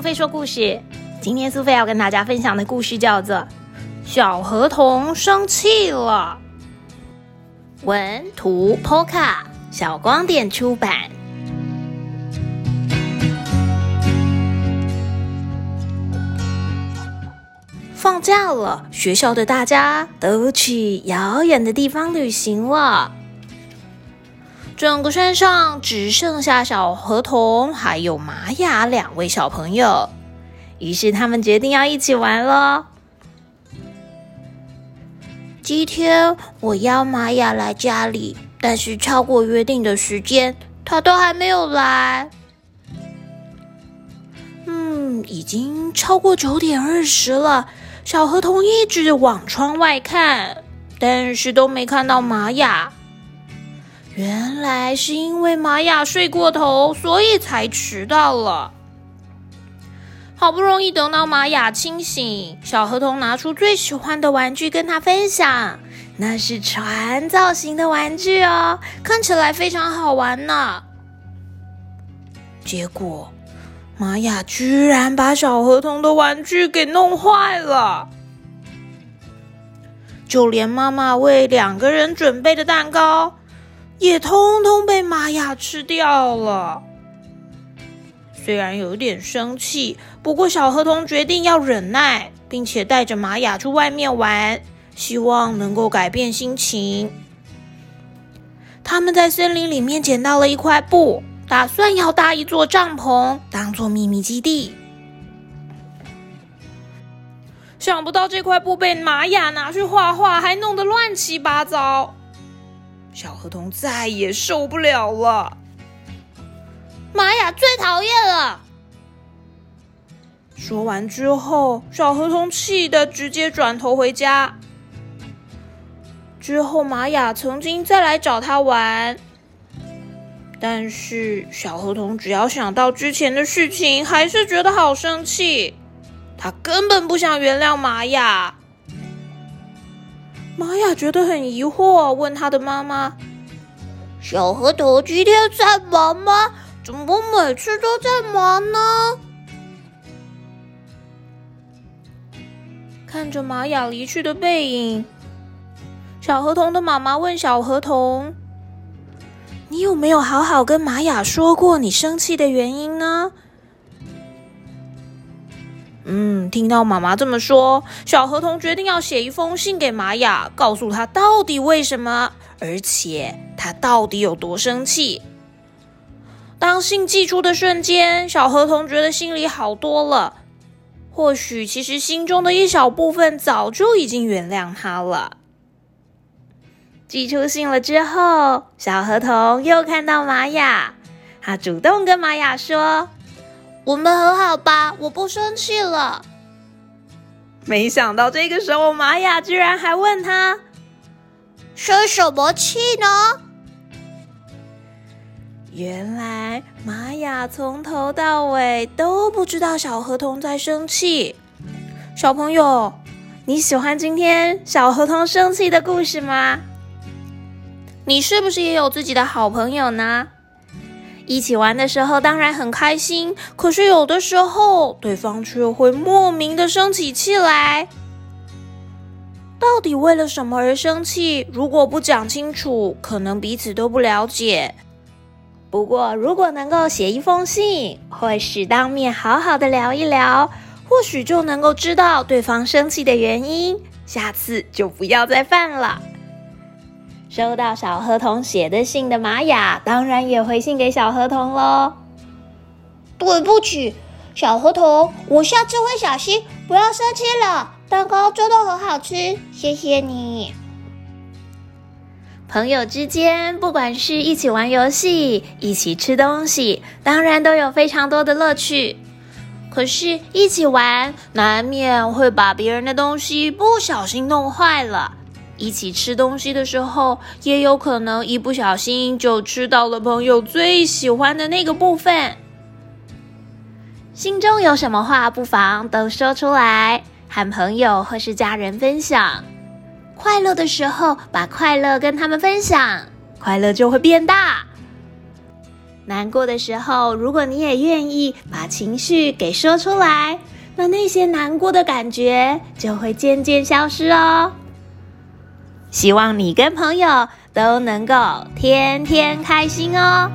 苏菲说故事。今天苏菲要跟大家分享的故事叫做《小河童生气了》。文图 Poka 小光点出版。放假了，学校的大家都去遥远的地方旅行了。整个山上只剩下小河童还有玛雅两位小朋友，于是他们决定要一起玩了。今天我邀玛雅来家里，但是超过约定的时间，他都还没有来。嗯，已经超过九点二十了。小河童一直往窗外看，但是都没看到玛雅。原来是因为玛雅睡过头，所以才迟到了。好不容易等到玛雅清醒，小河童拿出最喜欢的玩具跟他分享，那是船造型的玩具哦，看起来非常好玩呢。结果，玛雅居然把小河童的玩具给弄坏了，就连妈妈为两个人准备的蛋糕。也通通被玛雅吃掉了。虽然有点生气，不过小河童决定要忍耐，并且带着玛雅去外面玩，希望能够改变心情。他们在森林里面捡到了一块布，打算要搭一座帐篷，当做秘密基地。想不到这块布被玛雅拿去画画，还弄得乱七八糟。小河童再也受不了了，玛雅最讨厌了。说完之后，小河童气得直接转头回家。之后，玛雅曾经再来找他玩，但是小河童只要想到之前的事情，还是觉得好生气。他根本不想原谅玛雅。玛雅觉得很疑惑，问他的妈妈：“小河童今天在忙吗？怎么每次都在忙呢？”看着玛雅离去的背影，小河童的妈妈问小河童：“你有没有好好跟玛雅说过你生气的原因呢？”嗯，听到妈妈这么说，小河童决定要写一封信给玛雅，告诉他到底为什么，而且他到底有多生气。当信寄出的瞬间，小河童觉得心里好多了。或许，其实心中的一小部分早就已经原谅他了。寄出信了之后，小河童又看到玛雅，他主动跟玛雅说。我们和好吧，我不生气了。没想到这个时候，玛雅居然还问他生什么气呢？原来玛雅从头到尾都不知道小河童在生气。小朋友，你喜欢今天小河童生气的故事吗？你是不是也有自己的好朋友呢？一起玩的时候当然很开心，可是有的时候对方却会莫名的生起气来。到底为了什么而生气？如果不讲清楚，可能彼此都不了解。不过如果能够写一封信，或是当面好好的聊一聊，或许就能够知道对方生气的原因，下次就不要再犯了。收到小河童写的信的玛雅，当然也回信给小河童喽。对不起，小河童，我下次会小心，不要生气了。蛋糕真的很好吃，谢谢你。朋友之间，不管是一起玩游戏、一起吃东西，当然都有非常多的乐趣。可是，一起玩难免会把别人的东西不小心弄坏了。一起吃东西的时候也有可能一不小心就吃到了朋友最喜欢的那个部分。心中有什么话不妨都说出来和朋友或是家人分享。快乐的时候把快乐跟他们分享快乐就会变大。难过的时候如果你也愿意把情绪给说出来那那些难过的感觉就会渐渐消失哦。希望你跟朋友都能够天天开心哦。